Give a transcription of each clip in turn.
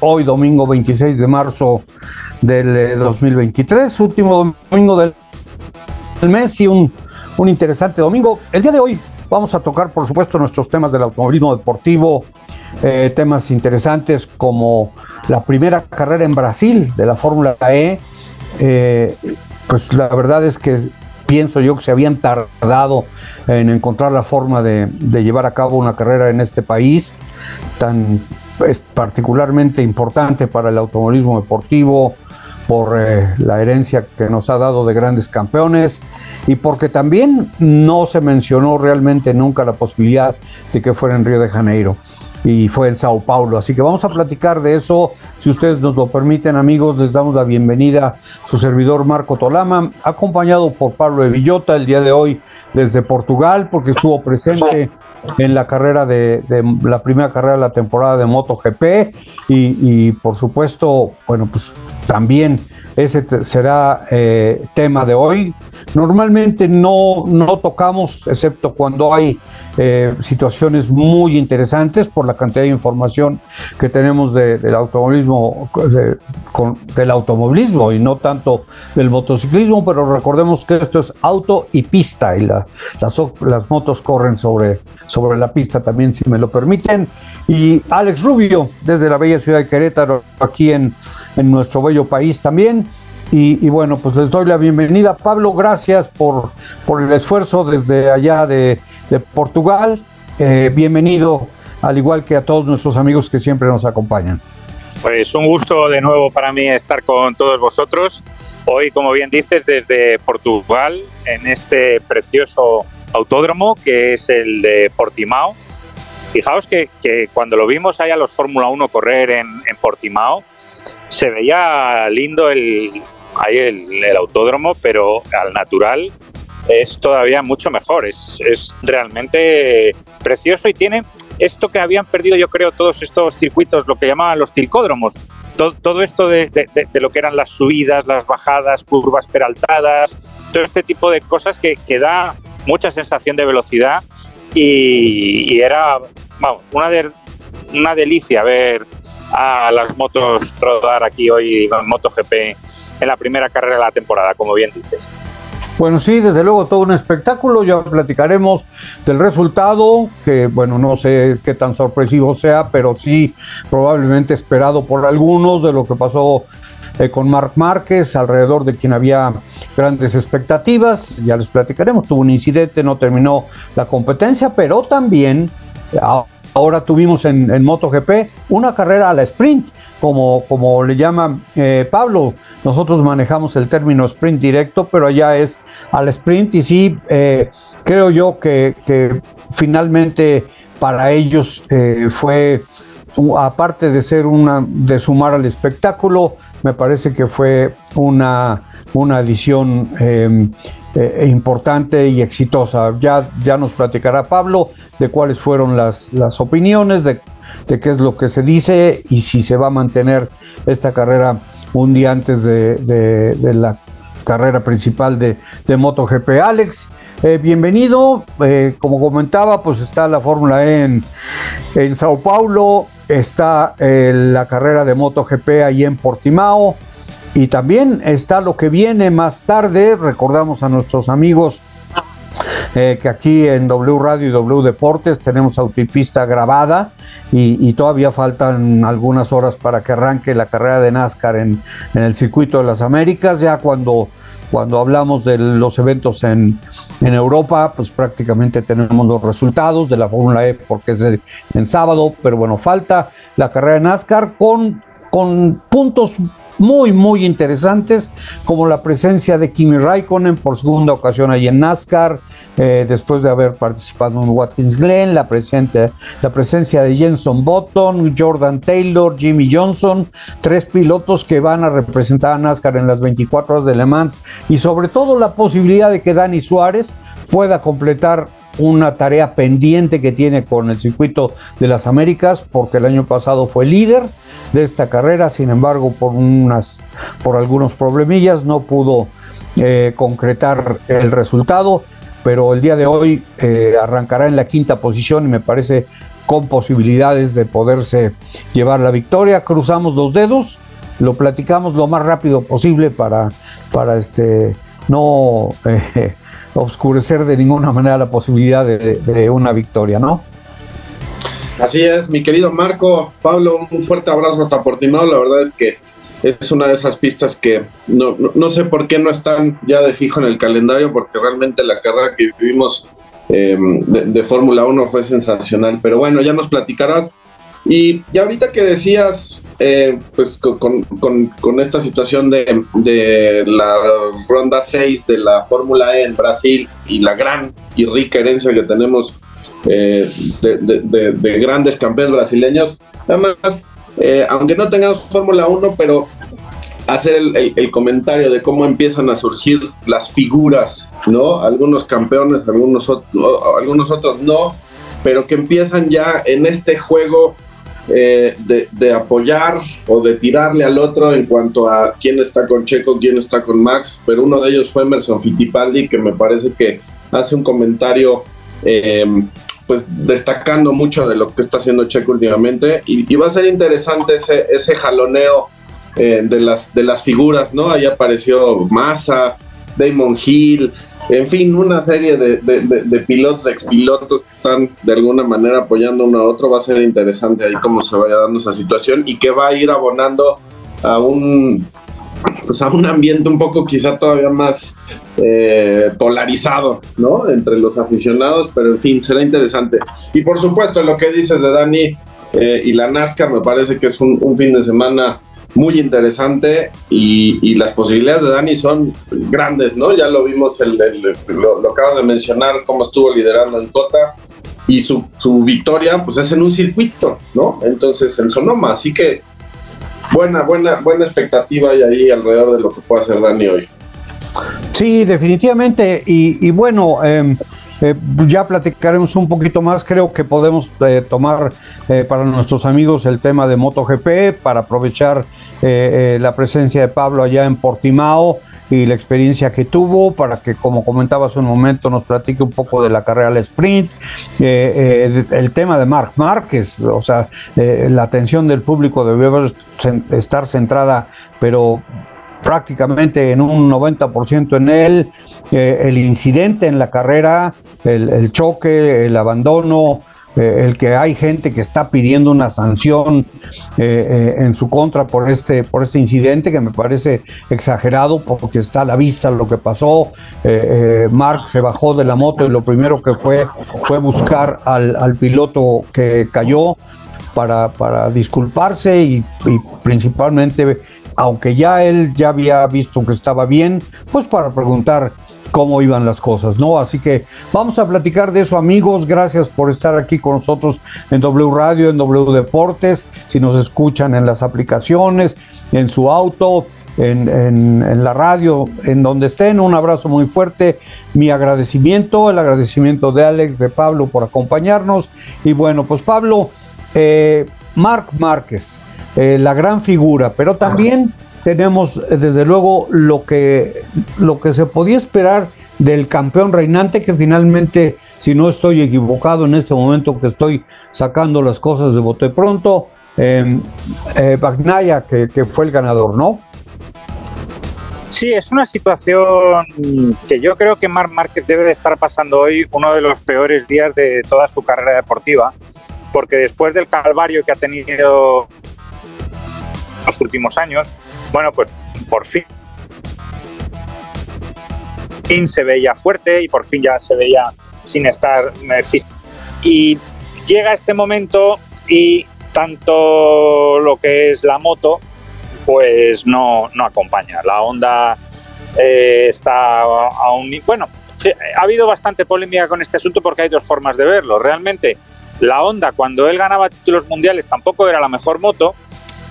Hoy domingo 26 de marzo del eh, 2023, último domingo del del mes y un, un interesante domingo. El día de hoy vamos a tocar, por supuesto, nuestros temas del automovilismo deportivo, eh, temas interesantes como la primera carrera en Brasil de la Fórmula E. Eh, pues la verdad es que pienso yo que se habían tardado en encontrar la forma de, de llevar a cabo una carrera en este país tan es particularmente importante para el automovilismo deportivo, por eh, la herencia que nos ha dado de grandes campeones y porque también no se mencionó realmente nunca la posibilidad de que fuera en Río de Janeiro y fue en Sao Paulo. Así que vamos a platicar de eso. Si ustedes nos lo permiten, amigos, les damos la bienvenida a su servidor Marco Tolama, acompañado por Pablo de Villota el día de hoy desde Portugal, porque estuvo presente en la carrera de, la primera carrera de la temporada de MotoGP y, y por supuesto, bueno, pues también ese será eh, tema de hoy. Normalmente no, no tocamos, excepto cuando hay eh, situaciones muy interesantes por la cantidad de información que tenemos de- del automovilismo, del automovilismo y no tanto del motociclismo, pero recordemos que esto es auto y pista y la- las, las motos corren sobre, sobre la pista también, si me lo permiten. Y Alex Rubio, desde la bella ciudad de Querétaro, aquí en, en nuestro bello país también. Y, y bueno, pues les doy la bienvenida. Pablo, gracias por, por el esfuerzo desde allá de, de Portugal. Eh, bienvenido, al igual que a todos nuestros amigos que siempre nos acompañan. Pues un gusto de nuevo para mí estar con todos vosotros. Hoy, como bien dices, desde Portugal, en este precioso autódromo que es el de Portimao. Fijaos que, cuando lo vimos allá los Fórmula 1 correr en, en Portimao, se veía lindo el, ahí el autódromo, pero al natural es todavía mucho mejor. Es, es realmente precioso y tiene esto que habían perdido, yo creo, todos estos circuitos, lo que llamaban los tilcódromos. Todo, todo esto de, de- de- lo que eran las subidas, las bajadas, curvas peraltadas, todo este tipo de cosas que, que da mucha sensación de velocidad y, y era vamos, una, de- una delicia ver a las motos rodar aquí hoy en MotoGP en la primera carrera de la temporada, como bien dices. Bueno, sí, desde luego todo un espectáculo. Ya platicaremos del resultado, que bueno, no sé qué tan sorpresivo sea, pero sí probablemente esperado por algunos de lo que pasó eh, con Marc Márquez, alrededor de quien había grandes expectativas. Ya les platicaremos. Tuvo un incidente, no terminó la competencia, pero también ahora tuvimos en, en MotoGP una carrera a la sprint, como, como le llama eh, Pablo. Nosotros manejamos el término sprint directo, pero allá es al sprint y sí, eh, creo yo que, finalmente para ellos eh, fue, aparte de ser una, de sumar al espectáculo, me parece que fue una, una eh, eh, importante y exitosa. Ya, ya nos platicará Pablo de cuáles fueron las, las opiniones, de, de qué es lo que se dice y si se va a mantener esta carrera un día antes de, de- la carrera principal de, de MotoGP. Alex, eh, bienvenido. Eh, como comentaba, pues está la Fórmula E en, en Sao Paulo, está eh, la carrera de MotoGP ahí en Portimao y también está lo que viene más tarde. Recordamos a nuestros amigos eh, que aquí en W Radio y W Deportes tenemos autopista grabada y, todavía faltan algunas horas para que arranque la carrera de NASCAR en, en el circuito de las Américas. Ya cuando, cuando hablamos de los eventos en, en Europa, pues prácticamente tenemos los resultados de la Fórmula E porque es de- en sábado, pero bueno, falta la carrera de NASCAR con, con puntos muy, muy interesantes, como la presencia de Kimi Raikkonen por segunda ocasión ahí en NASCAR, eh, después de haber participado en Watkins Glen, la presencia, la presencia de Jenson Button, Jordan Taylor, Jimmy Johnson, tres pilotos que van a representar a NASCAR en las 24 horas de Le Mans y sobre todo la posibilidad de que Dani Suárez pueda completar una tarea pendiente que tiene con el circuito de las Américas, porque el año pasado fue líder de esta carrera, sin embargo, por, unas, por algunos problemillas no pudo eh, concretar el resultado, pero el día de hoy eh, arrancará en la quinta posición y me parece con posibilidades de poderse llevar la victoria. Cruzamos los dedos, lo platicamos lo más rápido posible para, para este, no... Eh, obscurecer de ninguna manera la posibilidad de, una victoria, ¿no? Así es, mi querido Marco, Pablo, un fuerte abrazo hasta Portimao. La verdad es que es una de esas pistas que no, no, sé por qué no están ya de fijo en el calendario, porque realmente la carrera que vivimos em, de, Fórmula 1 fue sensacional. Pero bueno, ya nos platicarás. Y, ya ahorita que decías, eh, pues con, con, esta situación de, de, la ronda 6 de la Fórmula E en Brasil y la gran y rica herencia que tenemos eh, de, de, grandes campeones brasileños, además, eh, aunque no tengamos Fórmula 1, pero hacer el, comentario de cómo empiezan a surgir las figuras, ¿no? Algunos campeones, algunos, algunos otros no, pero que empiezan ya en este juego eh, de, apoyar o de tirarle al otro en cuanto a quién está con Checo, quién está con Max, pero uno de ellos fue Emerson Fittipaldi, que me parece que hace un comentario em, pues destacando mucho de lo que está haciendo Checo últimamente y, va a ser interesante ese, jaloneo eh, de, las, de las figuras, ¿no? Ahí apareció Massa, Damon Hill, en fin, una serie de, de, pilotos, expilotos que están de alguna manera apoyando uno a otro. Va a ser interesante ahí cómo se vaya dando esa situación y que va a ir abonando a un, pues a un ambiente un poco quizá todavía más eh, polarizado, ¿no? Entre los aficionados, pero en fin, será interesante. Y por supuesto, lo que dices de Dani eh, y la NASCAR me parece que es un fin de semana muy interesante y, las posibilidades de Dani son grandes, ¿no? Ya lo vimos, el, lo, acabas de mencionar, cómo estuvo liderando en Cota y su, victoria, pues es en un circuito, ¿no? Entonces en Sonoma, así que buena, buena, buena expectativa hay ahí alrededor de lo que puede hacer Dani hoy. Sí, definitivamente, y, bueno, em, eh, ya platicaremos un poquito más. Creo que podemos eh, tomar eh, para nuestros amigos el tema de MotoGP para aprovechar la presencia de Pablo allá en Portimao y la experiencia que tuvo para que, como comentaba hace un momento, nos platique un poco de la carrera al sprint, el tema de Marc Márquez, o sea, la atención del público debe estar centrada, pero prácticamente en un 90% en él, el incidente en la carrera, el, choque, el abandono, eh, el que hay gente que está pidiendo una sanción eh, eh, en su contra por este, por este incidente que me parece exagerado porque está a la vista lo que pasó. Mark se bajó de la moto y lo primero que fue fue buscar al, piloto que cayó para, para disculparse y, y principalmente aunque ya él ya había visto que estaba bien, pues para preguntar cómo iban las cosas, ¿no? Así que vamos a platicar de eso, amigos. Gracias por estar aquí con nosotros en W Radio, en W Deportes. Si nos escuchan en las aplicaciones, en su auto, en, la radio, en donde estén. Un abrazo muy fuerte. Mi agradecimiento, el agradecimiento de Alex, de Pablo por acompañarnos. Y bueno, pues Pablo, eh, Marc Márquez, eh, la gran figura, pero también tenemos eh, desde luego lo que, lo que se podía esperar del campeón reinante que finalmente, si no estoy equivocado en este momento que estoy sacando las cosas de bote pronto, eh, eh que, que, fue el ganador, ¿no? Sí, es una situación que yo creo que Marc Márquez debe de estar pasando hoy uno de los peores días de toda su carrera deportiva, porque después del calvario que ha tenido los últimos años, bueno, pues por fin se veía fuerte y por fin ya se veía sin estar y llega este momento y tanto lo que es la moto pues no, no acompaña. La Honda eh, está aún... Bueno, ha habido bastante polémica con este asunto porque hay dos formas de verlo. Realmente, la Honda, cuando él ganaba títulos mundiales, tampoco era la mejor moto,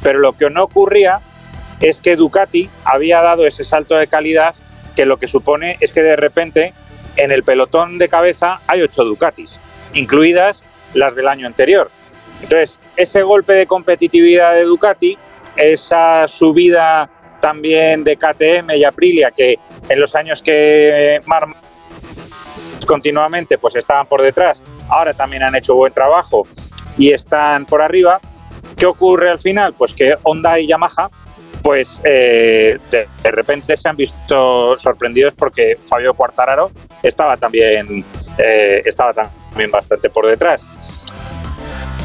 pero lo que no ocurría es que Ducati había dado ese salto de calidad que lo que supone es que de repente en el pelotón de cabeza hay ocho Ducatis, incluidas las del año anterior. Entonces, ese golpe de competitividad de Ducati, esa subida también de KTM y Aprilia, que en los años que Mar continuamente pues estaban por detrás, ahora también han hecho buen trabajo y están por arriba. ¿Qué ocurre al final? Pues que Honda y Yamaha pues eh, de, repente se han visto sorprendidos porque Fabio Quartararo estaba también, eh, estaba también bastante por detrás.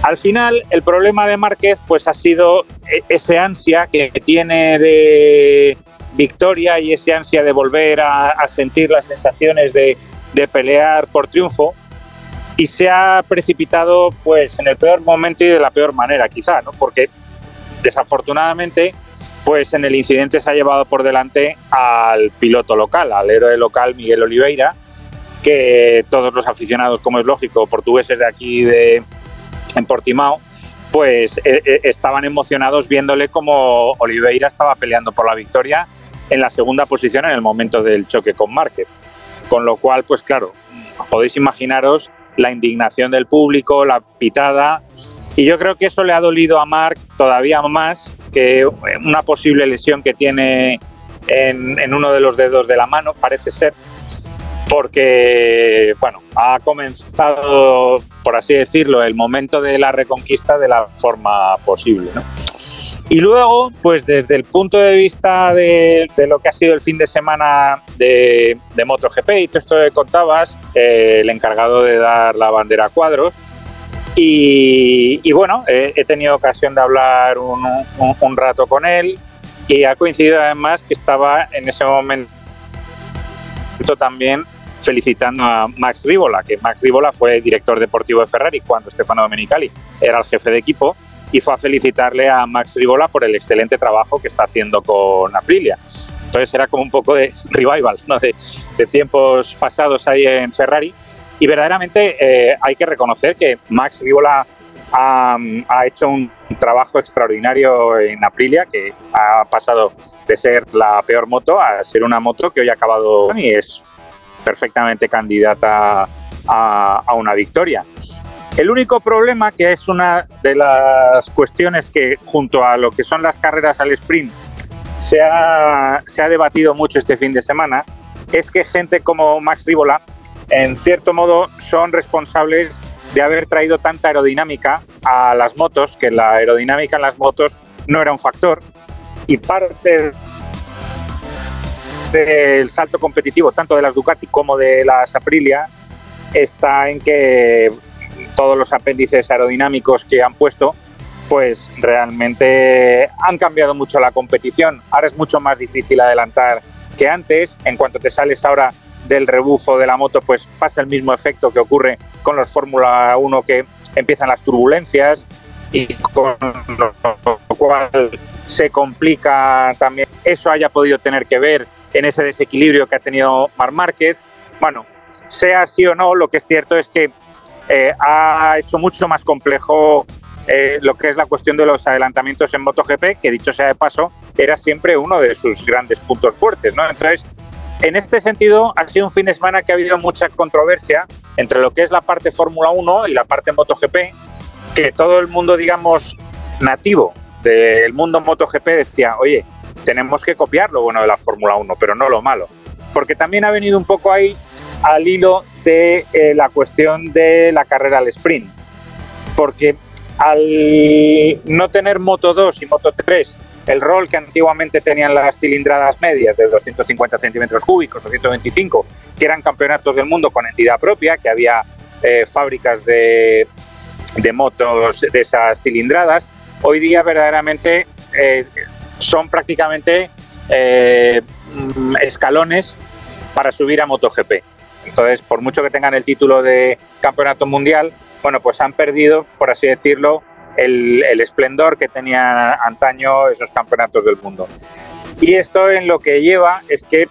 Al final, el problema de Márquez pues ha sido e, ese ansia que tiene de victoria y ese ansia de volver a, sentir las sensaciones de, de, pelear por triunfo y se ha precipitado pues en el peor momento y de la peor manera quizá, ¿no? Porque desafortunadamente pues en el incidente se ha llevado por delante al piloto local, al héroe local Miguel Oliveira, que todos los aficionados, como es lógico, portugueses de aquí de, en Portimao, pues eh, eh, estaban emocionados viéndole como Oliveira estaba peleando por la victoria en la segunda posición en el momento del choque con Márquez. Con lo cual, pues claro, podéis imaginaros la indignación del público, la pitada, y yo creo que eso le ha dolido a Marc todavía más que una posible lesión que tiene en, uno de los dedos de la mano, parece ser, porque bueno, ha comenzado, por así decirlo, el momento de la reconquista de la forma posible. Y luego, pues desde el punto de vista de, lo que ha sido el fin de semana de, de MotoGP y todo esto que contabas, eh, el encargado de dar la bandera a cuadros, y, bueno, he tenido ocasión de hablar un, rato con él y ha coincidido además que estaba en ese momento también felicitando a Max Rivola, que Max Rivola fue director deportivo de Ferrari cuando Stefano Domenicali era el jefe de equipo y fue a felicitarle a Max Rivola por el excelente trabajo que está haciendo con Aprilia. Entonces era como un poco de revival ¿no? de, de tiempos pasados ahí en Ferrari y verdaderamente eh, hay que reconocer que Max Rivola ha, hecho un trabajo extraordinario en Aprilia, que ha pasado de ser la peor moto a ser una moto que hoy ha acabado y es perfectamente candidata a, a una victoria. El único problema, que es una de las cuestiones que junto a lo que son las carreras al sprint se ha, se ha debatido mucho este fin de semana, es que gente como Max Rivola en cierto modo son responsables de haber traído tanta aerodinámica a las motos, que la aerodinámica en las motos no era un factor, y parte del salto competitivo, tanto de las Ducati como de las Aprilia, está en que todos los apéndices aerodinámicos que han puesto, pues realmente han cambiado mucho la competición. Ahora es mucho más difícil adelantar que antes. En cuanto te sales ahora del rebufo de la moto, pues pasa el mismo efecto que ocurre con los Fórmula 1 que empiezan las turbulencias y con lo cual se complica también. Eso haya podido tener que ver en ese desequilibrio que ha tenido Mar Márquez. Bueno, sea así o no, lo que es cierto es que eh, ha hecho mucho más complejo eh, lo que es la cuestión de los adelantamientos en MotoGP, que dicho sea de paso, era siempre uno de sus grandes puntos fuertes, ¿no? Entonces, en este sentido, ha sido un fin de semana que ha habido mucha controversia entre lo que es la parte Fórmula 1 y la parte MotoGP, que todo el mundo, digamos, nativo del mundo MotoGP decía, oye, tenemos que copiar lo bueno de la Fórmula 1, pero no lo malo. Porque también ha venido un poco ahí al hilo de eh, la cuestión de la carrera al sprint. Porque al no tener Moto 2 y Moto 3 el rol que antiguamente tenían las cilindradas medias de 250 centímetros cúbicos o 125, que eran campeonatos del mundo con entidad propia, que había eh, fábricas de, motos de esas cilindradas, hoy día verdaderamente eh, son prácticamente eh, escalones para subir a MotoGP. Entonces, por mucho que tengan el título de campeonato mundial, bueno, pues han perdido, por así decirlo, el, esplendor que tenían antaño esos campeonatos del mundo. Y esto en lo que lleva es que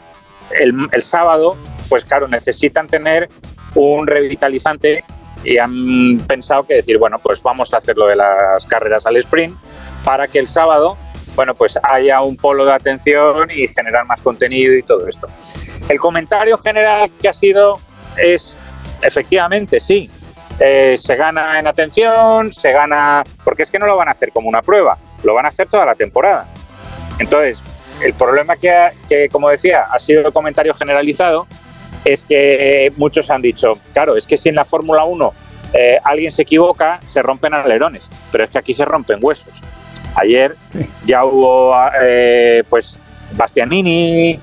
el, el sábado, pues claro, necesitan tener un revitalizante y han pensado que decir, bueno, pues vamos a hacer lo de las carreras al sprint para que el sábado, bueno, pues haya un polo de atención y generar más contenido y todo esto. El comentario general que ha sido es, efectivamente, sí, eh, se gana en atención, se gana, porque es que no lo van a hacer como una prueba, lo van a hacer toda la temporada. Entonces, el problema que, que como decía, ha sido el comentario generalizado, es que muchos han dicho, claro, es que si en la Fórmula 1 eh, alguien se equivoca, se rompen alerones, pero es que aquí se rompen huesos. Ayer ya hubo, eh, pues, Bastianini,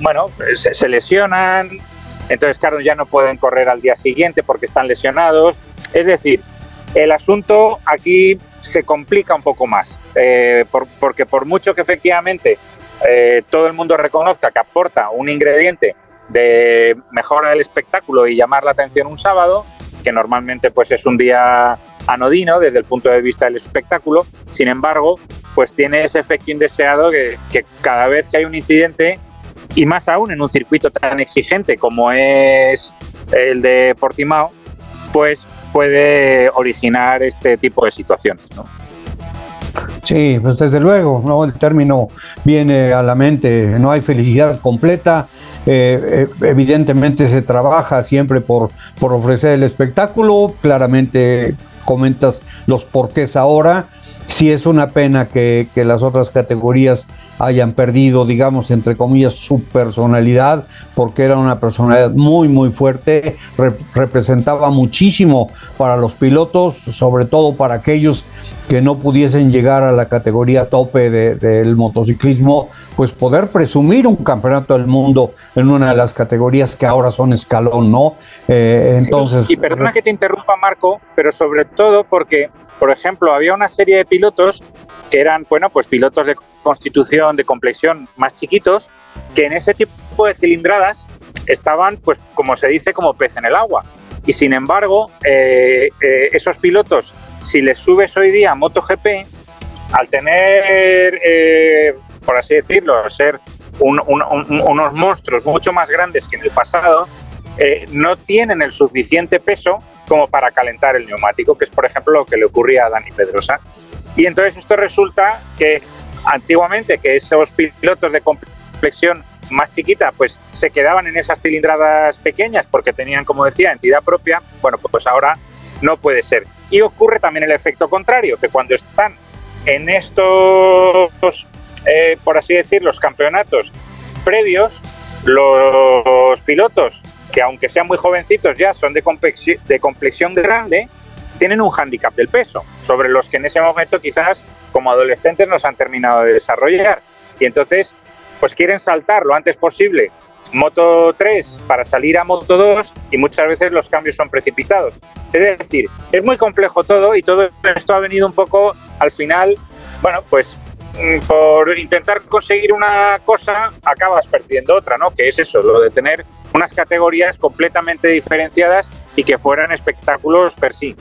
bueno, se, lesionan, entonces, claro, ya no pueden correr al día siguiente porque están lesionados. Es decir, el asunto aquí se complica un poco más, porque por mucho que efectivamente todo el mundo reconozca que aporta un ingrediente de mejorar el espectáculo y llamar la atención un sábado, que normalmente pues es un día anodino desde el punto de vista del espectáculo. Sin embargo, pues tiene ese efecto indeseado que, cada vez que hay un incidente, y más aún en un circuito tan exigente como es el de Portimao, pues puede originar este tipo de situaciones. Sí, pues desde luego, ¿no? el término viene a la mente, no hay felicidad completa, eh, eh, evidentemente se trabaja siempre por, por ofrecer el espectáculo, claramente comentas los porqués ahora, si es una pena que, las otras categorías hayan perdido, digamos, entre comillas, su personalidad, porque era una personalidad muy, muy fuerte, representaba muchísimo para los pilotos, sobre todo para aquellos que no pudiesen llegar a la categoría tope del motociclismo, pues poder presumir un campeonato del mundo en una de las categorías que ahora son escalón, ¿no? Eh, entonces. y perdona que te interrumpa, Marco, pero sobre todo porque por ejemplo, había una serie de pilotos que eran, bueno, pues pilotos de constitución, de complexión más chiquitos, que en ese tipo de cilindradas estaban, pues, como se dice, como pez en el agua. Y sin embargo, eh, eh, esos pilotos, si les subes hoy día a MotoGP, al tener, eh, por así decirlo, ser unos monstruos mucho más grandes que en el pasado, no tienen el suficiente peso como para calentar el neumático, que es por ejemplo lo que le ocurría a Dani Pedrosa. Y entonces esto resulta que antiguamente que esos pilotos de complexión más chiquita pues se quedaban en esas cilindradas pequeñas porque tenían, como decía, entidad propia, bueno, pues ahora no puede ser. Y ocurre también el efecto contrario, que cuando están en estos, eh, por así decir, los campeonatos previos, los pilotos que aunque sean muy jovencitos ya son de complexión, de complexión grande, tienen un hándicap del peso, sobre los que en ese momento quizás como adolescentes nos han terminado de desarrollar. Y entonces, pues quieren saltar lo antes posible Moto 3 para salir a Moto 2 y muchas veces los cambios son precipitados. Es decir, es muy complejo todo y todo esto ha venido un poco al final, bueno, pues por intentar conseguir una cosa acabas perdiendo otra, ¿no? Que es eso, lo de tener unas categorías completamente diferenciadas y que fueran espectáculos per sí.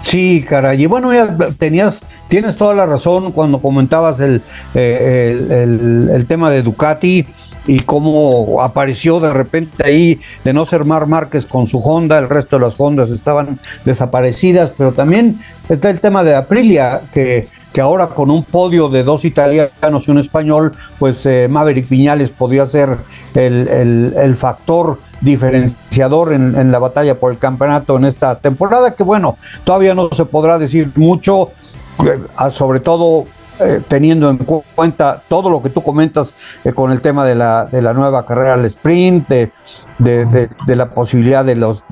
Sí, caray. Y bueno, ya tenías, tienes toda la razón cuando comentabas el, eh, el, tema de Ducati y cómo apareció de repente ahí de no ser Mar Márquez con su Honda, el resto de las Hondas estaban desaparecidas, pero también está el tema de Aprilia, que que ahora con un podio de dos italianos y un español, pues eh, Maverick Viñales podía ser el, factor diferenciador en, la batalla por el campeonato en esta temporada, que bueno, todavía no se podrá decir mucho, eh, sobre todo eh, teniendo en cuenta todo lo que tú comentas con el tema de la, de la nueva carrera al sprint, de, de la posibilidad de los...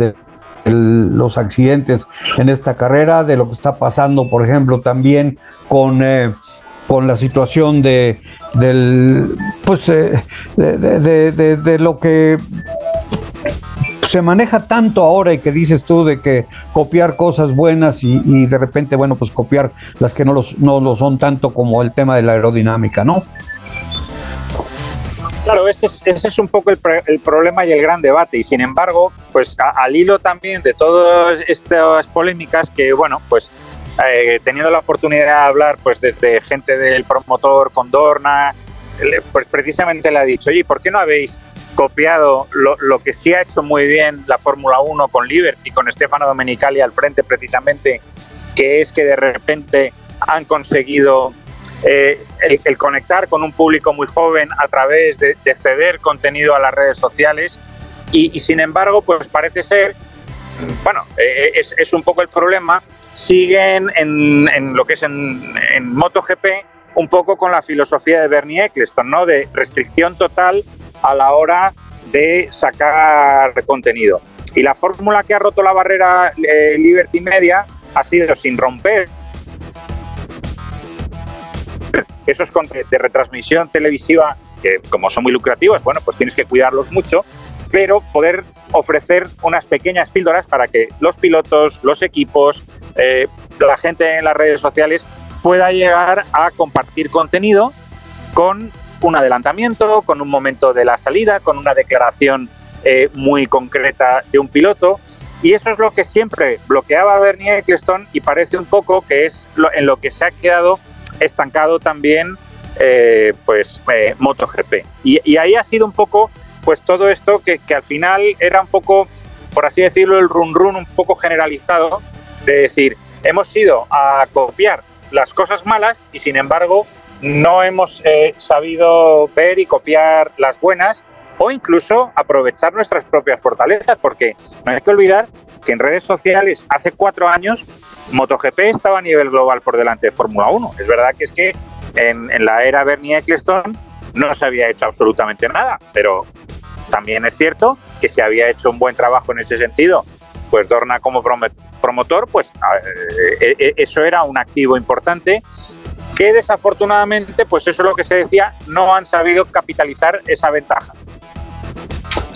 los accidentes en esta carrera, de lo que está pasando, por ejemplo, también con, eh, con la situación de, del, pues, eh, de, lo que se maneja tanto ahora y que dices tú de que copiar cosas buenas y, de repente, bueno, pues copiar las que no, los, no lo son tanto como el tema de la aerodinámica, ¿no? Claro, ese es, ese es un poco el, el, problema y el gran debate. Y sin embargo, pues pues al hilo también de todas estas polémicas que, bueno, pues eh, teniendo la oportunidad de hablar pues desde gente del promotor con Dorna, pues precisamente le ha dicho, oye, ¿por qué no habéis copiado lo, que sí ha hecho muy bien la Fórmula 1 con Liberty, con Stefano Domenicali al frente precisamente, que es que de repente han conseguido eh, el, conectar con un público muy joven a través de, ceder contenido a las redes sociales y, sin embargo pues parece ser, bueno, eh, es, un poco el problema, siguen en, en lo que es en, en MotoGP un poco con la filosofía de Bernie Eccleston, ¿no? De restricción total a la hora de sacar contenido. Y la fórmula que ha roto la barrera eh, Liberty Media ha sido sin romper esos de retransmisión televisiva, que como son muy lucrativos, bueno, pues tienes que cuidarlos mucho, pero poder ofrecer unas pequeñas píldoras para que los pilotos, los equipos, eh, la gente en las redes sociales pueda llegar a compartir contenido con un adelantamiento, con un momento de la salida, con una declaración eh, muy concreta de un piloto. Y eso es lo que siempre bloqueaba a Bernie Eccleston y parece un poco que es en lo que se ha quedado estancado también eh, pues eh, MotoGP. Y, ahí ha sido un poco pues todo esto que, que, al final era un poco, por así decirlo, el run run un poco generalizado de decir, hemos ido a copiar las cosas malas y sin embargo no hemos eh, sabido ver y copiar las buenas o incluso aprovechar nuestras propias fortalezas, porque no hay que olvidar que en redes sociales hace cuatro años MotoGP estaba a nivel global por delante de Fórmula 1. Es verdad que es que en, la era Bernie Eccleston no se había hecho absolutamente nada, pero también es cierto que se había hecho un buen trabajo en ese sentido. Pues Dorna como promotor, pues eh, eh, eso era un activo importante que desafortunadamente, pues eso es lo que se decía, no han sabido capitalizar esa ventaja.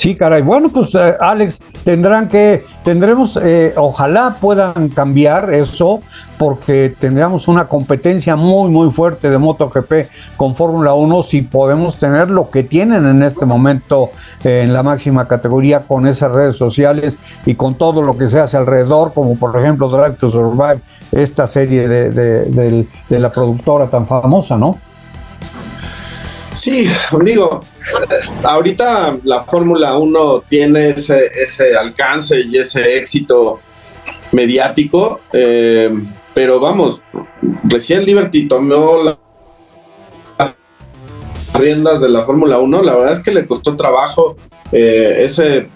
Sí, caray. Bueno, pues eh, Alex, tendrán que, tendremos, eh, ojalá puedan cambiar eso, porque tendríamos una competencia muy, muy fuerte de MotoGP con Fórmula 1 si podemos tener lo que tienen en este momento eh, en la máxima categoría con esas redes sociales y con todo lo que se hace alrededor, como por ejemplo Drive to Survive esta serie de, la productora tan famosa, ¿no? Sí, digo, ahorita la Fórmula 1 tiene ese, alcance y ese éxito mediático, eh, pero vamos, recién Liberty tomó las riendas de la Fórmula 1, la verdad es que le costó trabajo eh, ese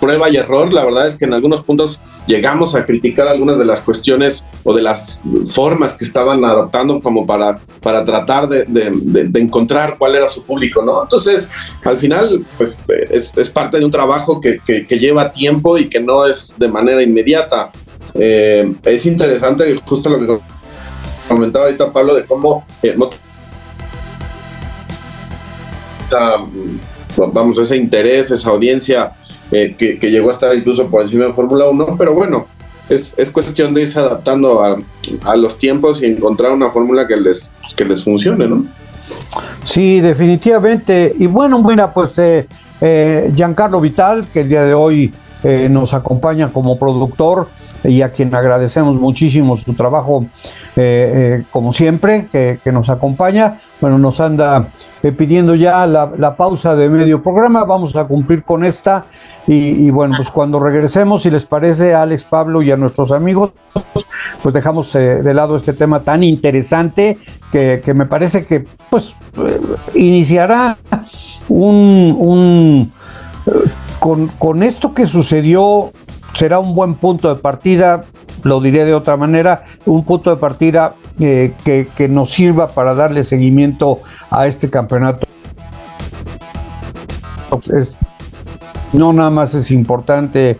prueba y error, la verdad es que en algunos puntos llegamos a criticar algunas de las cuestiones o de las formas que estaban adaptando como para, para tratar de, encontrar cuál era su público, ¿no? Entonces, al final, pues es, parte de un trabajo que, lleva tiempo y que no es de manera inmediata. Eh, es interesante justo lo que comentaba ahorita Pablo de cómo eh, vamos, ese interés, esa audiencia eh, que, llegó a estar incluso por encima de Fórmula 1, pero bueno, es, cuestión de irse adaptando a, los tiempos y encontrar una fórmula que les, pues, que les funcione, ¿no? Sí, definitivamente. Y bueno, bueno, pues eh, eh, Giancarlo Vital, que el día de hoy nos acompaña como productor y a quien agradecemos muchísimo su trabajo, como siempre, que, nos acompaña. Bueno, nos anda eh, pidiendo ya la, pausa de medio programa, vamos a cumplir con esta y, bueno, pues cuando regresemos, si les parece a Alex Pablo y a nuestros amigos, pues dejamos eh, de lado este tema tan interesante que, me parece que pues eh, iniciará un, con, con esto que sucedió será un buen punto de partida, lo diré de otra manera, un punto de partida eh, que, nos sirva para darle seguimiento a este campeonato. no nada más es importante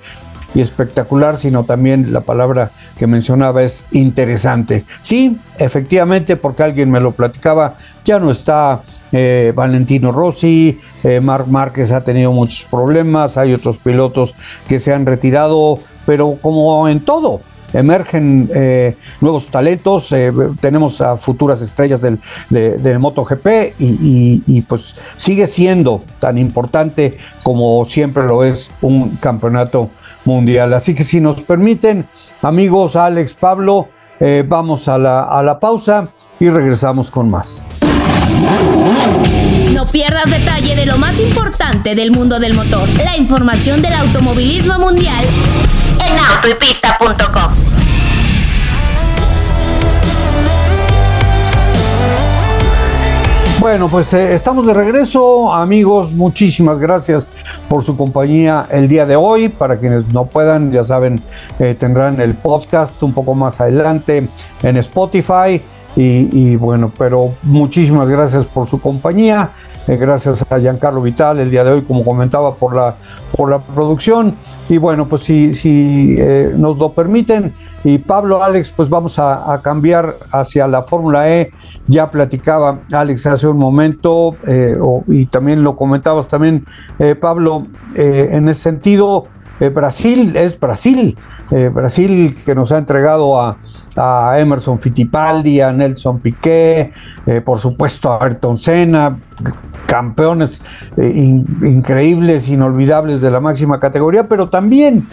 y espectacular, sino también la palabra que mencionaba es interesante. Sí, efectivamente, porque alguien me lo platicaba, ya no está eh, Valentino Rossi, eh, Marc Márquez ha tenido muchos problemas, hay otros pilotos que se han retirado, pero como en todo, emergen eh, nuevos talentos, eh, tenemos a futuras estrellas del, de, MotoGP y, pues sigue siendo tan importante como siempre lo es un campeonato mundial. Así que si nos permiten, amigos Alex, Pablo, eh, vamos a la pausa y regresamos con más. No pierdas detalle de lo más importante del mundo del motor. La información del automovilismo mundial en autoypista.com. Bueno, pues eh, estamos de regreso, amigos. Muchísimas gracias por su compañía el día de hoy. Para quienes no puedan, ya saben, eh, tendrán el podcast un poco más adelante en Spotify. Y, y bueno, pero muchísimas gracias por su compañía. Eh, gracias a Giancarlo Vital el día de hoy, como comentaba, por la, por la producción. Y bueno, pues si, si eh, nos lo permiten, y Pablo, Alex, pues vamos a, cambiar hacia la Fórmula E. Ya platicaba Alex hace un momento, eh, o- y también lo comentabas también, eh, Pablo, eh, en ese sentido, eh, Brasil es Brasil. Eh, Brasil que nos ha entregado a, Emerson Fittipaldi, a Nelson Piqué, eh, por supuesto a Ayrton Senna, campeones in- increíbles, inolvidables de la máxima categoría, pero también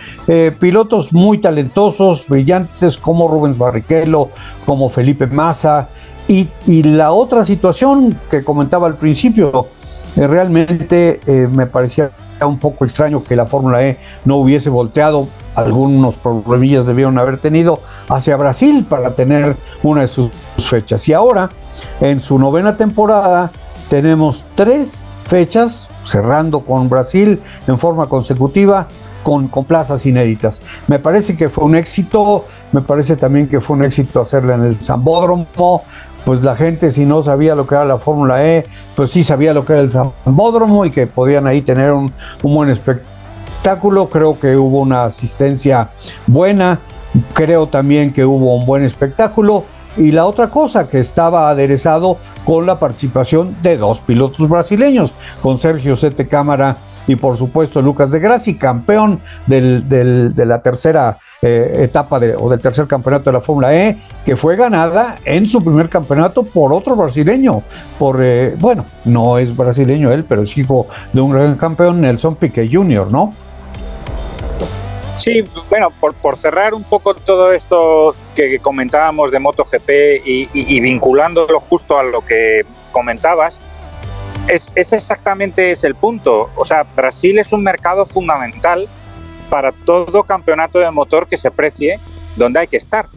pilotos muy talentosos, brillantes como Rubens Barrichello, como Felipe Massa. Y, y la otra situación que comentaba al principio, realmente me parecía un poco extraño que la Fórmula E no hubiese volteado, algunos problemillas debieron haber tenido hacia Brasil para tener una de sus fechas. Y ahora, en su novena temporada, tenemos tres fechas, cerrando con Brasil en forma consecutiva, con, con plazas inéditas. Me parece que fue un éxito, me parece también que fue un éxito hacerla en el Zambódromo, pues la gente si no sabía lo que era la Fórmula E, pues sí sabía lo que era el Zambódromo y que podían ahí tener un, un buen espectáculo. Creo que hubo una asistencia buena, creo también que hubo un buen espectáculo. Y la otra cosa que estaba aderezado con la participación de dos pilotos brasileños, con Sergio Sete Cámara y por supuesto Lucas de Grassi, campeón del- del- de la tercera eh, etapa de- o del tercer campeonato de la Fórmula E, que fue ganada en su primer campeonato por otro brasileño, por, eh, bueno, no es brasileño él, pero es hijo de un gran campeón, Nelson Piquet Jr., ¿no? Sí, bueno, por, por cerrar un poco todo esto que comentábamos de MotoGP y, vinculándolo justo a lo que comentabas, es, exactamente ese el punto. O sea, Brasil es un mercado fundamental para todo campeonato de motor que se precie donde hay que estar.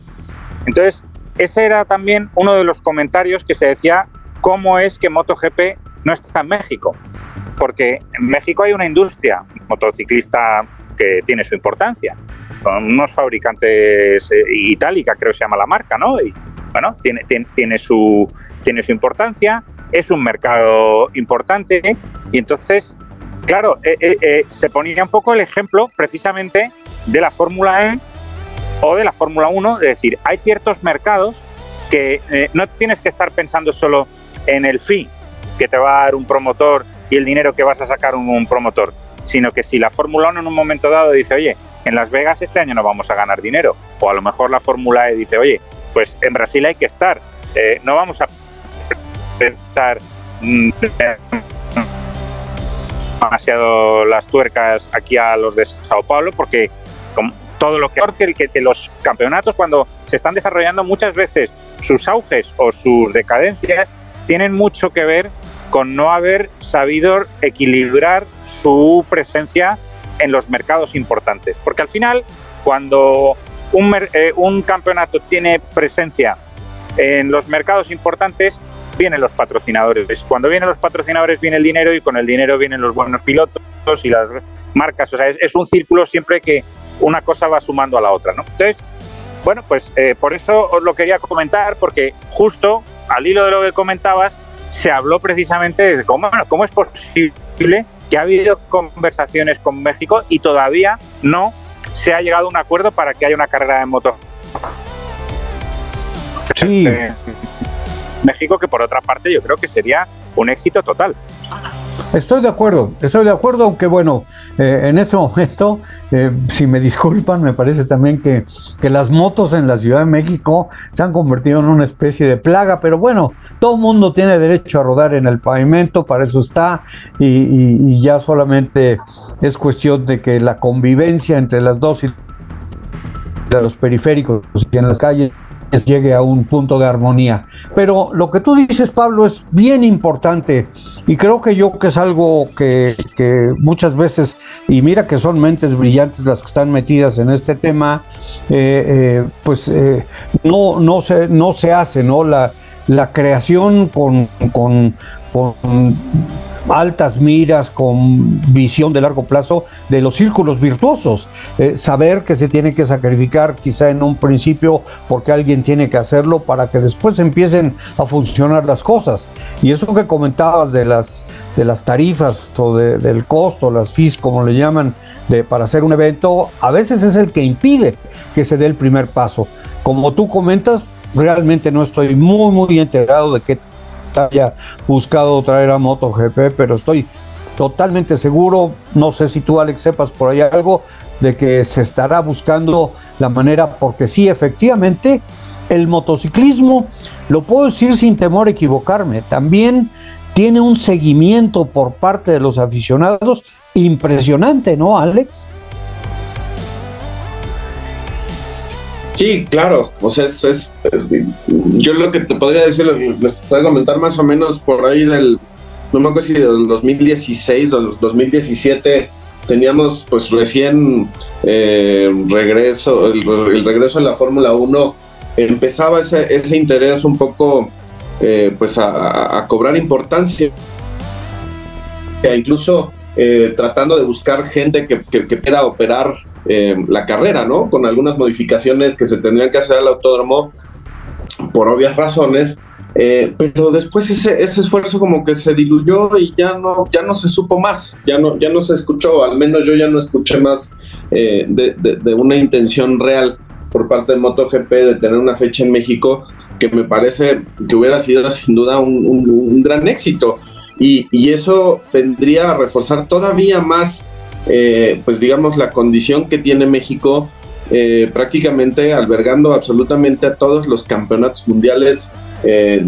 Entonces, ese era también uno de los comentarios que se decía, ¿cómo es que MotoGP no está en México? Porque en México hay una industria motociclista que tiene su importancia. Son unos fabricantes, eh, Itálica creo que se llama la marca, ¿no? Y bueno, tiene, tiene su, tiene su importancia, es un mercado importante. Y entonces, claro, eh, eh, eh, se ponía un poco el ejemplo precisamente de la Fórmula E o de la Fórmula 1, de decir, hay ciertos mercados que no tienes que estar pensando solo en el fee que te va a dar un promotor y el dinero que vas a sacar un, promotor, sino que si la Fórmula 1 en un momento dado dice, oye, en Las Vegas este año no vamos a ganar dinero, o a lo mejor la Fórmula E dice, oye, pues en Brasil hay que estar, no vamos a pensar mm, demasiado las tuercas aquí a los de Sao Paulo, porque como todo lo que, los campeonatos cuando se están desarrollando muchas veces sus auges o sus decadencias tienen mucho que ver con no haber sabido equilibrar su presencia en los mercados importantes. Porque al final, cuando un, eh, un campeonato tiene presencia en los mercados importantes, vienen los patrocinadores. Cuando vienen los patrocinadores viene el dinero y con el dinero vienen los buenos pilotos y las marcas. O sea, es, es un círculo siempre que una cosa va sumando a la otra. ¿no? Entonces, bueno, pues eh, por eso os lo quería comentar, porque justo al hilo de lo que comentabas, se habló precisamente de cómo, bueno, cómo es posible que ha habido conversaciones con México y todavía no se ha llegado a un acuerdo para que haya una carrera de moto. Sí. México, que por otra parte yo creo que sería un éxito total. Estoy de acuerdo, estoy de acuerdo, aunque bueno, eh, en este momento eh, si me disculpan, me parece también que, que, las motos en la Ciudad de México se han convertido en una especie de plaga, pero bueno, todo mundo tiene derecho a rodar en el pavimento, para eso está, y, ya solamente es cuestión de que la convivencia entre las dos y los periféricos y en las calles llegue a un punto de armonía. Pero lo que tú dices, Pablo, es bien importante y creo que yo que es algo que, muchas veces, y mira que son mentes brillantes las que están metidas en este tema, eh, eh, pues eh, no, no, se, no se hace, ¿no? La, la creación con, con, con altas miras, con visión de largo plazo de los círculos virtuosos. Eh, saber que se tiene que sacrificar quizá en un principio porque alguien tiene que hacerlo para que después empiecen a funcionar las cosas. Y eso que comentabas de las, de las tarifas o del costo, las fees como le llaman, de, para hacer un evento, a veces es el que impide que se dé el primer paso. Como tú comentas, realmente no estoy muy, muy enterado de qué haya buscado traer a MotoGP, pero estoy totalmente seguro, no sé si tú Alex sepas por ahí algo, de que se estará buscando la manera, porque sí, efectivamente, el motociclismo, lo puedo decir sin temor a equivocarme, también tiene un seguimiento por parte de los aficionados impresionante, ¿no, Alex? Sí, claro. O sea, es, yo lo que te podría decir, les puedo comentar más o menos por ahí del, no me acuerdo si del 2016 o del 2017 teníamos pues recién eh, regreso, el, regreso de la Fórmula 1, empezaba ese, ese interés un poco eh, pues a, cobrar importancia. E incluso eh, tratando de buscar gente que, que, quiera operar eh, la carrera, ¿no? Con algunas modificaciones que se tendrían que hacer al autódromo por obvias razones. Eh, pero después ese, ese, esfuerzo como que se diluyó y ya no, ya no se supo más, ya no, ya no se escuchó, al menos yo ya no escuché más eh, de, una intención real por parte de MotoGP de tener una fecha en México que me parece que hubiera sido sin duda un, gran éxito y, eso vendría a reforzar todavía más eh, pues digamos, la condición que tiene México, eh, prácticamente albergando absolutamente a todos los campeonatos mundiales, eh,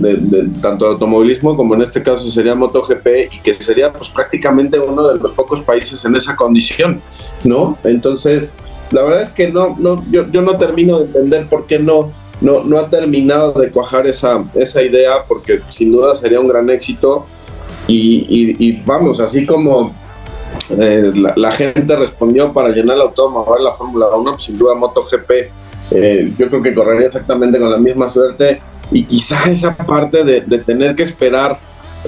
tanto de automovilismo como en este caso sería MotoGP, y que sería pues prácticamente uno de los pocos países en esa condición, ¿no? Entonces, la verdad es que no, no yo, yo no termino de entender por qué no, no, no ha terminado de cuajar esa, esa idea, porque sin duda sería un gran éxito. Y, y vamos, así como eh, la, gente respondió para llenar el autódromo a la Fórmula 1, pues, sin duda MotoGP. Eh, yo creo que correría exactamente con la misma suerte y quizá esa parte de, tener que esperar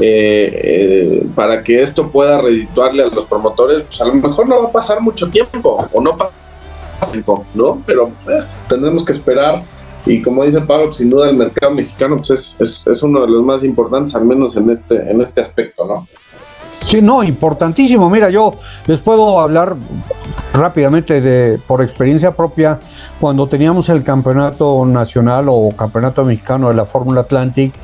eh, para que esto pueda redituarle a los promotores, pues a lo mejor no va a pasar mucho tiempo o no pasa tiempo, ¿no? Pero tendremos que esperar y como dice Pablo, pues, sin duda el mercado mexicano pues es, uno de los más importantes, al menos en este, en este aspecto, ¿no? Sí, no, importantísimo. Mira, yo les puedo hablar rápidamente de por experiencia propia cuando teníamos el campeonato nacional o campeonato mexicano de la Fórmula Atlantic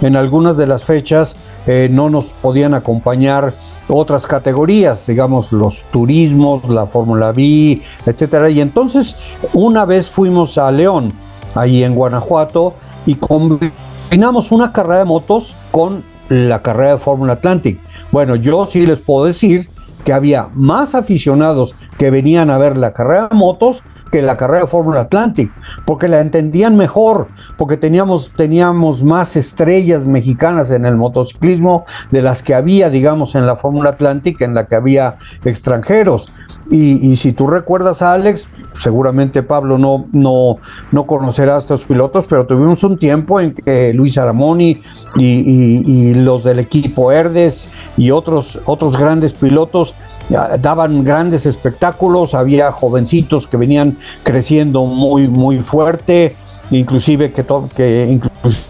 en algunas de las fechas eh, no nos podían acompañar otras categorías digamos los turismos la Fórmula B etcétera y entonces una vez fuimos a León ahí en Guanajuato y combinamos una carrera de motos con la carrera de Fórmula Atlantic. Bueno, yo sí les puedo decir que había más aficionados que venían a ver la carrera de motos que la carrera de Fórmula Atlantic, porque la entendían mejor, porque teníamos, teníamos más estrellas mexicanas en el motociclismo de las que había, digamos, en la Fórmula Atlantic, en la que había extranjeros. Y, si tú recuerdas a Alex, seguramente Pablo no, no, no conocerá a estos pilotos, pero tuvimos un tiempo en que Luis Aramoni y, los del equipo Herdes y otros, otros grandes pilotos daban grandes espectáculos, había jovencitos que venían creciendo muy, muy fuerte, inclusive que, que inclusive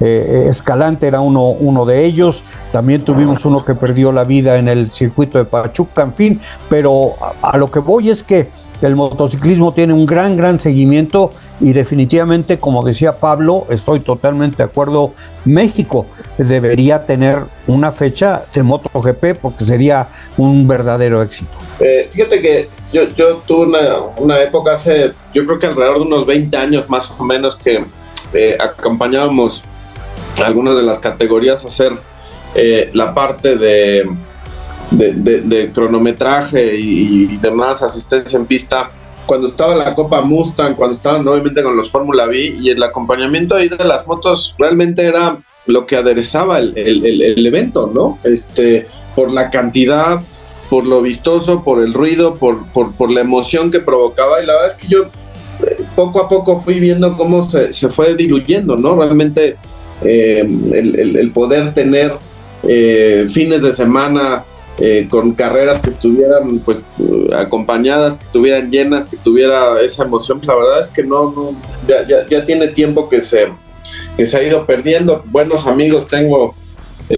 eh, Escalante era uno, uno de ellos, también tuvimos uno que perdió la vida en el circuito de Pachuca, en fin, pero a, lo que voy es que el motociclismo tiene un gran, gran seguimiento y definitivamente, como decía Pablo, estoy totalmente de acuerdo, México debería tener una fecha de MotoGP porque sería un verdadero éxito. Eh, fíjate que yo, yo tuve una, época hace, yo creo que alrededor de unos 20 años más o menos que eh, acompañábamos algunas de las categorías a hacer eh, la parte de, de, cronometraje y, demás, asistencia en pista, cuando estaba la Copa Mustang, cuando estaban obviamente con los Fórmula V y el acompañamiento ahí de las motos realmente era lo que aderezaba el, el, el, evento, ¿no? Este, por la cantidad, por lo vistoso, por el ruido, por, por, por, la emoción que provocaba. Y la verdad es que yo eh, poco a poco fui viendo cómo se, se fue diluyendo, ¿no? Realmente eh, el, el, poder tener eh, fines de semana con carreras que estuvieran pues acompañadas, que estuvieran llenas, que tuviera esa emoción, la verdad es que no, no ya, ya, ya tiene tiempo que se, que se ha ido perdiendo. Buenos amigos tengo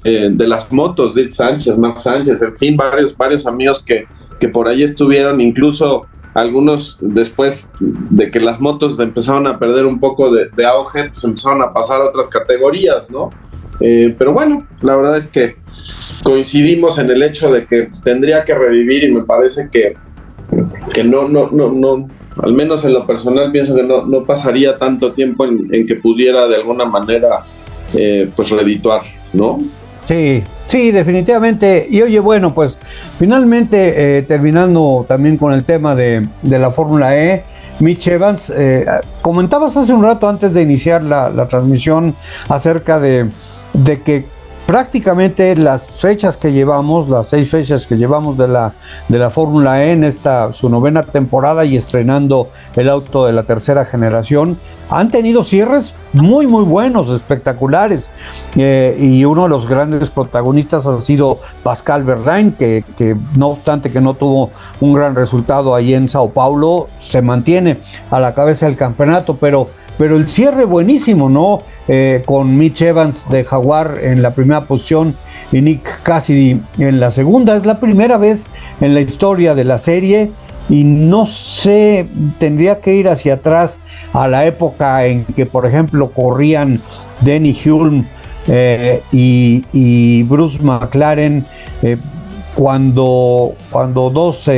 eh, de las motos, Dick Sánchez, Mark Sánchez, en fin, varios, varios amigos que, que por ahí estuvieron, incluso algunos después de que las motos empezaron a perder un poco de, auge, pues empezaron a pasar a otras categorías, ¿no? Eh, pero bueno, la verdad es que coincidimos en el hecho de que tendría que revivir y me parece que, que no, no, no, no, al menos en lo personal pienso que no, no pasaría tanto tiempo en, que pudiera de alguna manera eh, pues redituar, ¿no? Sí, sí, definitivamente. Y oye, bueno, pues finalmente eh, terminando también con el tema de, de la Fórmula E, Mitch Evans, eh, comentabas hace un rato antes de iniciar la, la transmisión acerca de, de que prácticamente las fechas que llevamos, las seis fechas que llevamos de la, de la Fórmula E en esta su novena temporada y estrenando el auto de la tercera generación, han tenido cierres muy muy buenos, espectaculares. Eh, y uno de los grandes protagonistas ha sido Pascal Verdain, que, que, no obstante que no tuvo un gran resultado ahí en Sao Paulo, se mantiene a la cabeza del campeonato, pero pero el cierre buenísimo, ¿no? Eh, con Mitch Evans de Jaguar en la primera posición y Nick Cassidy en la segunda. Es la primera vez en la historia de la serie y no sé, tendría que ir hacia atrás a la época en que, por ejemplo, corrían Denny Hulme eh, y, Bruce McLaren. Eh, cuando, cuando dos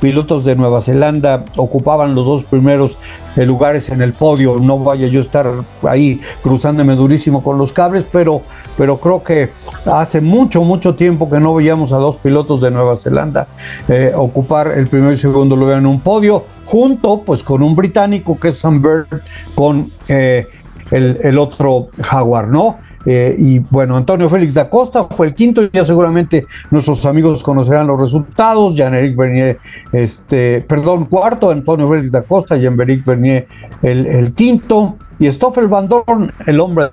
pilotos de Nueva Zelanda ocupaban los dos primeros eh, lugares en el podio, no vaya yo a estar ahí cruzándome durísimo con los cables, pero, pero creo que hace mucho, mucho tiempo que no veíamos a dos pilotos de Nueva Zelanda eh, ocupar el primero y segundo lugar en un podio, junto pues con un británico que es Sam Bird, con eh, el, el otro Jaguar, ¿no? Eh, y bueno, Antonio Félix da Costa fue el quinto, ya seguramente nuestros amigos conocerán los resultados. Jean-Éric Bernier, este, perdón, cuarto, Antonio Félix da Costa, Jean-Éric Bernier el, quinto, y Stoffel Van Dorn, el hombre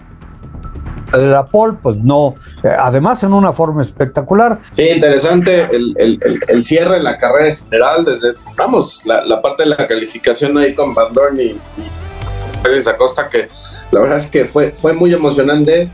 de la pole, pues no, eh, además en una forma espectacular. Sí, interesante el, el, el, cierre de la carrera en general, desde, vamos, la, parte de la calificación ahí con Van Dorn y, y Félix da Costa, que la verdad es que fue, fue muy emocionante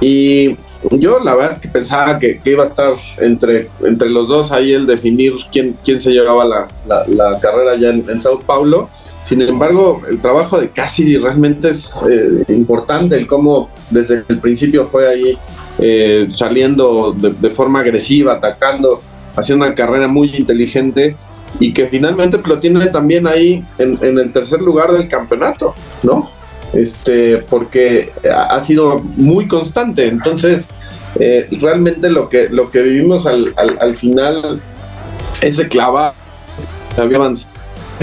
y yo la verdad es que pensaba que, iba a estar entre, entre los dos ahí el definir quién, quién se llevaba la, la, carrera ya en, Sao Paulo. Sin embargo, el trabajo de Cassidy realmente es eh, importante, el cómo desde el principio fue ahí eh, saliendo de, de, forma agresiva, atacando, haciendo una carrera muy inteligente y que finalmente lo tiene también ahí en, en el tercer lugar del campeonato, ¿no? Este, porque ha sido muy constante. Entonces, eh, realmente lo que, lo que vivimos al, al, final, ese clava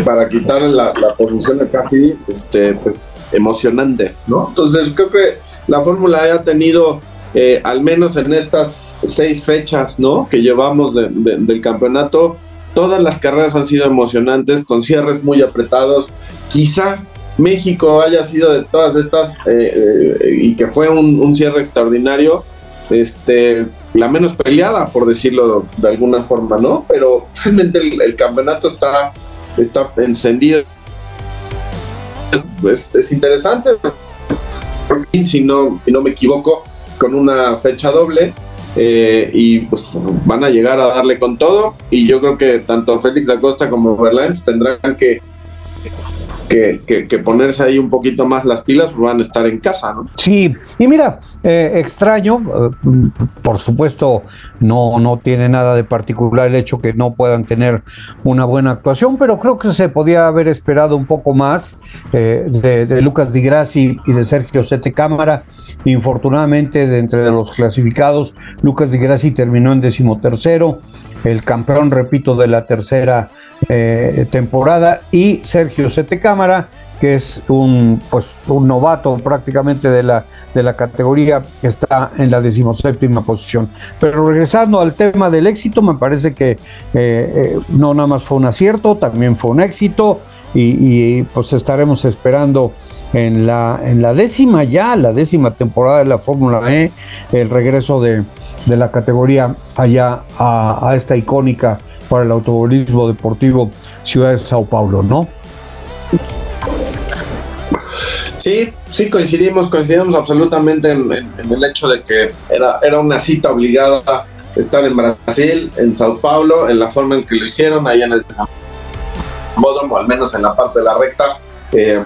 para quitarle la, la posición de Cassidy, este, pues, emocionante, ¿no? Entonces, creo que la Fórmula ha tenido, eh, al menos en estas seis fechas, ¿no? Que llevamos del campeonato, todas las carreras han sido emocionantes, con cierres muy apretados. Quizá México haya sido de todas estas eh, eh, y que fue un, cierre extraordinario, este, la menos peleada, por decirlo de, alguna forma, ¿no? Pero realmente el, campeonato está, está encendido. Es, interesante, si no, si no me equivoco, con una fecha doble. Eh, y pues van a llegar a darle con todo y yo creo que tanto Félix Acosta como Verlaine tendrán que que, ponerse ahí un poquito más las pilas, pues van a estar en casa, ¿no? Sí, y mira, eh, extraño, eh, por supuesto, no, no tiene nada de particular el hecho que no puedan tener una buena actuación, pero creo que se podía haber esperado un poco más eh, de, Lucas Di Grassi y de Sergio Sete Cámara. Infortunadamente, de entre los clasificados, Lucas Di Grassi terminó en decimotercero el campeón, repito, de la tercera eh, temporada, y Sergio Sete Cámara, que es un, pues, un novato prácticamente de la, de la categoría, que está en la decimoséptima posición. Pero regresando al tema del éxito, me parece que eh, eh, no nada más fue un acierto, también fue un éxito, y, pues estaremos esperando en la, en la décima ya, la décima temporada de la Fórmula E, el regreso de, de la categoría allá a, esta icónica para el automovilismo deportivo Ciudad de Sao Paulo, ¿no? Sí, sí, coincidimos, coincidimos absolutamente en, el hecho de que era, era una cita obligada estar en Brasil, en Sao Paulo, en la forma en que lo hicieron, allá en el o al menos en la parte de la recta, eh,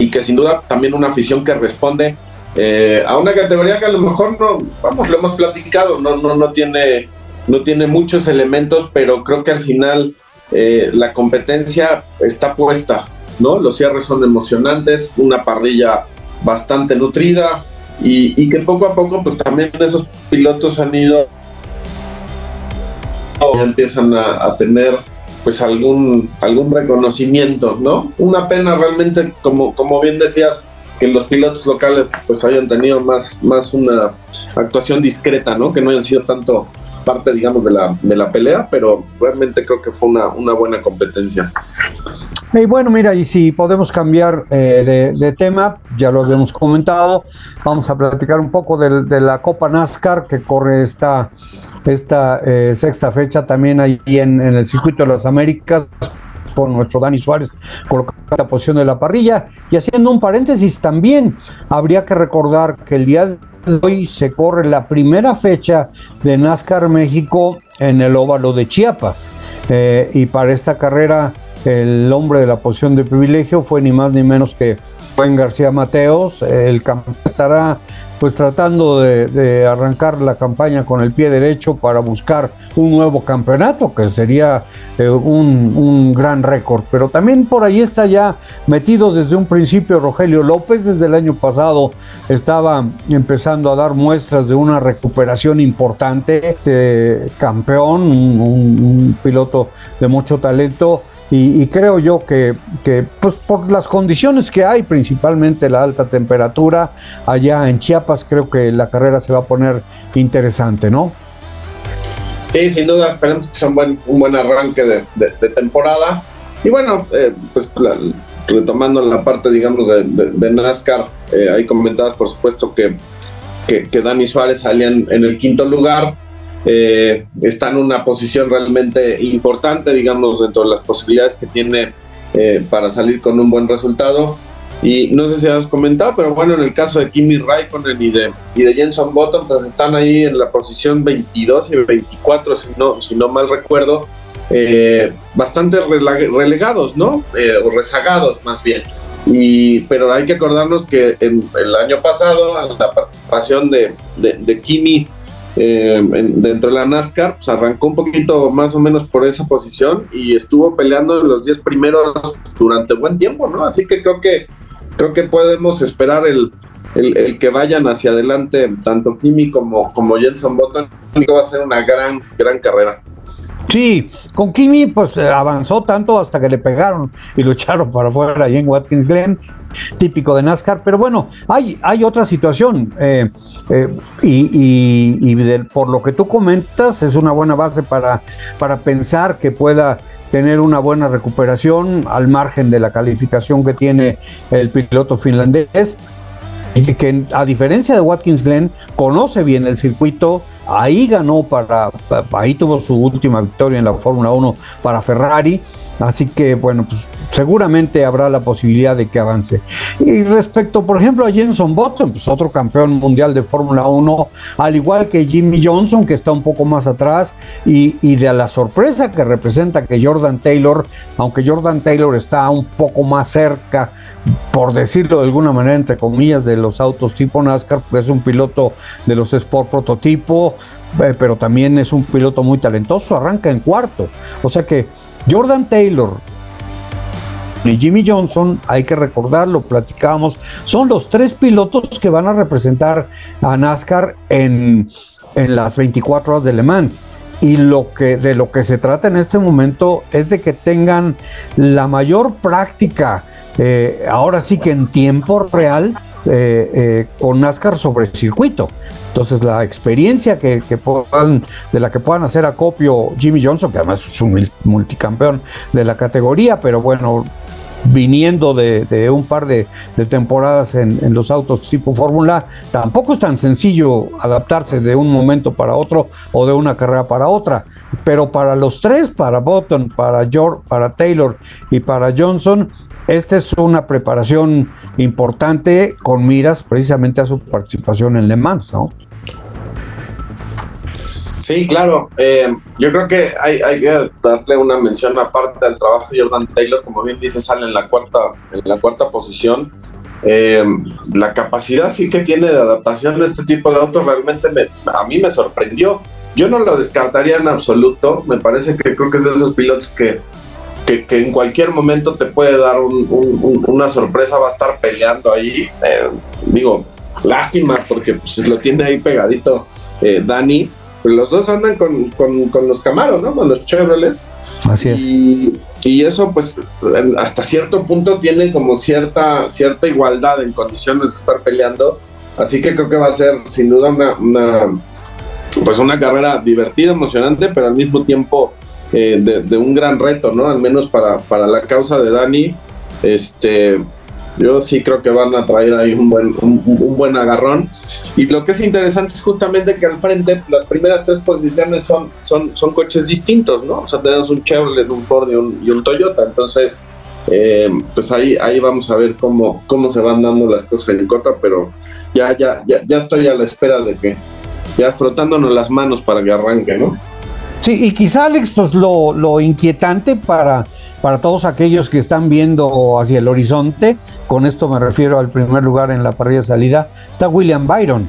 y que sin duda también una afición que responde eh, a una categoría que a lo mejor no, vamos, lo hemos platicado, no, no, no, tiene, no tiene muchos elementos, pero creo que al final eh, la competencia está puesta, ¿no? Los cierres son emocionantes, una parrilla bastante nutrida y, que poco a poco pues también esos pilotos han ido empiezan a, a tener pues algún, algún reconocimiento, ¿no? Una pena realmente, como, como bien decías, que los pilotos locales pues hayan tenido más, más una actuación discreta, ¿no? Que no hayan sido tanto parte, digamos, de la, de la pelea, pero realmente creo que fue una, una buena competencia. Y bueno, mira, y si podemos cambiar eh, de, tema, ya lo habíamos comentado, vamos a platicar un poco de, la Copa NASCAR que corre esta, esta eh, sexta fecha también ahí en, en el Circuito de las Américas por nuestro Dani Suárez colocando la posición de la parrilla. Y haciendo un paréntesis también, habría que recordar que el día de hoy se corre la primera fecha de NASCAR México en el óvalo de Chiapas. Eh, y para esta carrera, el hombre de la posición de privilegio fue ni más ni menos que Juan García Mateos. El campeón estará pues tratando de, arrancar la campaña con el pie derecho para buscar un nuevo campeonato, que sería eh, un, gran récord. Pero también por ahí está ya metido desde un principio Rogelio López, desde el año pasado estaba empezando a dar muestras de una recuperación importante, este campeón, un piloto de mucho talento y, creo yo que, pues por las condiciones que hay, principalmente la alta temperatura, allá en Chiapas, creo que la carrera se va a poner interesante, ¿no? Sí, sin duda, esperemos que sea un buen, un buen arranque de, temporada. Y bueno, eh, pues retomando la parte, digamos, de, NASCAR, eh, ahí comentabas, por supuesto, que, que, Dani Suárez salía en el quinto lugar eh, está en una posición realmente importante, digamos, dentro de las posibilidades que tiene eh, para salir con un buen resultado. Y no sé si has comentado, pero bueno, en el caso de Kimi Raikkonen y de, y de Jenson Button, pues están ahí en la posición 22 y 24, si no, si no mal recuerdo, eh, bastante relegados, ¿no? Eh, o rezagados más bien. Y, pero hay que acordarnos que en, el año pasado, la participación de, de, de Kimi eh, dentro de la NASCAR, pues arrancó un poquito más o menos por esa posición y estuvo peleando en los 10 primeros durante buen tiempo, ¿no? Así que creo que creo que podemos esperar el, el, que vayan hacia adelante tanto Kimi como, como Jenson Button, que va a ser una gran, gran carrera. Sí, con Kimi pues eh, avanzó tanto hasta que le pegaron y lo echaron para afuera ahí en Watkins Glen, típico de NASCAR. Pero bueno, hay, hay otra situación eh, eh, y, por lo que tú comentas es una buena base para, para pensar que pueda tener una buena recuperación al margen de la calificación que tiene el piloto finlandés que a diferencia de Watkins Glen, conoce bien el circuito, ahí ganó para, ahí tuvo su última victoria en la Fórmula 1 para Ferrari, así que bueno, pues seguramente habrá la posibilidad de que avance. Y respecto, por ejemplo, a Jenson Button, pues otro campeón mundial de Fórmula 1, al igual que Jimmy Johnson, que está un poco más atrás, y, y, de la sorpresa que representa que Jordan Taylor, aunque Jordan Taylor está un poco más cerca, por decirlo de alguna manera, entre comillas, de los autos tipo NASCAR, pues es un piloto de los Sport Prototipo, eh, pero también es un piloto muy talentoso, arranca en cuarto. O sea que Jordan Taylor, y Jimmy Johnson, hay que recordarlo, platicábamos, son los tres pilotos que van a representar a NASCAR en, en las 24 horas de Le Mans. Y lo que, de lo que se trata en este momento es de que tengan la mayor práctica, eh, ahora sí que en tiempo real, eh, eh, con NASCAR sobre circuito. Entonces la experiencia que, puedan, de la que puedan hacer acopio Jimmy Johnson, que además es un multicampeón de la categoría, pero bueno, viniendo de, un par de, temporadas en, los autos tipo Fórmula, tampoco es tan sencillo adaptarse de un momento para otro o de una carrera para otra. Pero para los tres, para Button, para George, para Taylor y para Johnson, esta es una preparación importante con miras precisamente a su participación en Le Mans, ¿no? Sí, claro. Eh, yo creo que hay, que darle una mención aparte al trabajo de Jordan Taylor, como bien dice, sale en la cuarta, en la cuarta posición. Eh, la capacidad sí que tiene de adaptación a este tipo de autos realmente a mí me sorprendió. Yo no lo descartaría en absoluto. Me parece que creo que es de esos pilotos que, que, en cualquier momento te puede dar una sorpresa, va a estar peleando ahí. Eh, digo, lástima porque pues, lo tiene ahí pegadito Dani pues los dos andan con, los Camaro, ¿no? Con los Chevrolet. Así es. Y, eso, pues, hasta cierto punto tiene como cierta, cierta igualdad en condiciones de estar peleando. Así que creo que va a ser, sin duda, una, pues una carrera divertida, emocionante, pero al mismo tiempo eh, de, de, un gran reto, ¿no? Al menos para, para la causa de Dani. Este, yo sí creo que van a traer ahí un buen, un, buen agarrón. Y lo que es interesante es justamente que al frente las primeras tres posiciones son, son, son coches distintos, ¿no? O sea, tenemos un Chevrolet, un Ford y un, y un Toyota. Entonces, eh, pues ahí, ahí vamos a ver cómo, cómo se van dando las cosas en Cota, pero ya, ya, ya, ya estoy a la espera de que, ya frotándonos las manos para que arranque, ¿no? Sí, y quizá Alex, pues lo, lo inquietante para para todos aquellos que están viendo hacia el horizonte, con esto me refiero al primer lugar en la parrilla de salida, está William Byron,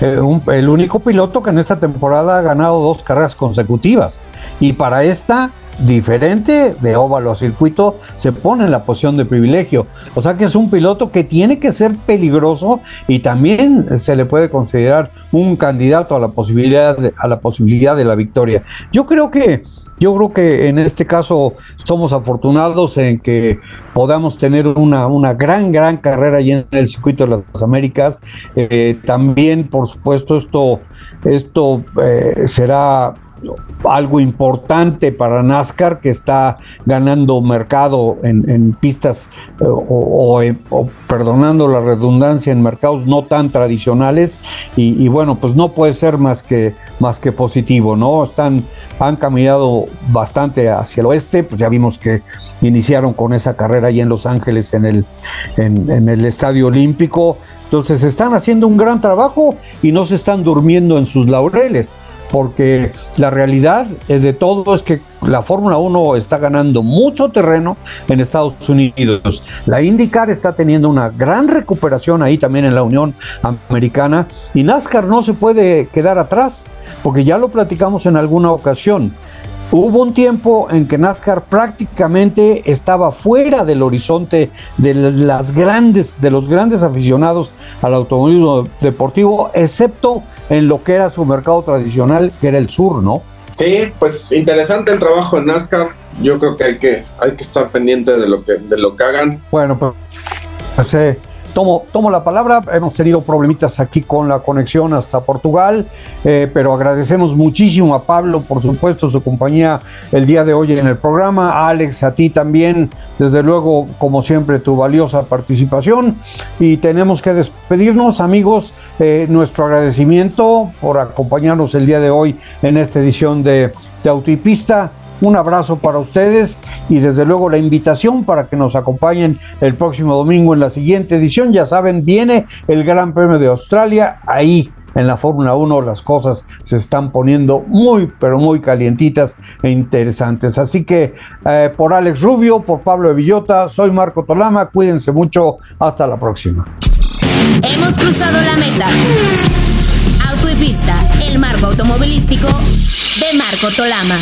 eh, el único piloto que en esta temporada ha ganado dos carreras consecutivas. Y para esta diferente de óvalo a circuito, se pone en la posición de privilegio. O sea que es un piloto que tiene que ser peligroso y también se le puede considerar un candidato a la posibilidad de, a la posibilidad de la victoria. Yo creo que yo creo que en este caso somos afortunados en que podamos tener una, una gran, gran carrera allí en el circuito de las Américas. Eh, también, por supuesto, esto, esto eh, será algo importante para NASCAR que está ganando mercado en, pistas eh, o, perdonando la redundancia en mercados no tan tradicionales. Y, bueno pues no puede ser más que más que positivo no están han caminado bastante hacia el oeste pues ya vimos que iniciaron con esa carrera ahí en Los Ángeles en el en el Estadio Olímpico. Entonces están haciendo un gran trabajo y no se están durmiendo en sus laureles porque la realidad es de todo es que la Fórmula 1 está ganando mucho terreno en Estados Unidos. La IndyCar está teniendo una gran recuperación ahí también en la Unión Americana y NASCAR no se puede quedar atrás, porque ya lo platicamos en alguna ocasión. Hubo un tiempo en que NASCAR prácticamente estaba fuera del horizonte de las grandes, de los grandes aficionados al automovilismo deportivo, excepto en lo que era su mercado tradicional, que era el sur, ¿no? Sí, pues interesante el trabajo en NASCAR. Yo creo que hay que, hay que estar pendiente de lo que, de lo que hagan. Bueno, pues, pues eh, tomo, la palabra. Hemos tenido problemitas aquí con la conexión hasta Portugal, eh, pero agradecemos muchísimo a Pablo, por supuesto, su compañía el día de hoy en el programa. Alex, a ti también, desde luego, como siempre, tu valiosa participación. Y tenemos que despedirnos, amigos. Eh, nuestro agradecimiento por acompañarnos el día de hoy en esta edición de Autopista. Un abrazo para ustedes y desde luego la invitación para que nos acompañen el próximo domingo en la siguiente edición. Ya saben, viene el Gran Premio de Australia. Ahí en la Fórmula 1 las cosas se están poniendo muy, pero muy calientitas e interesantes. Así que eh, por Alex Rubio, por Pablo de Villota, soy Marco Tolama. Cuídense mucho. Hasta la próxima. Hemos cruzado la meta. Auto y pista, el marco automovilístico de Marco Tolama.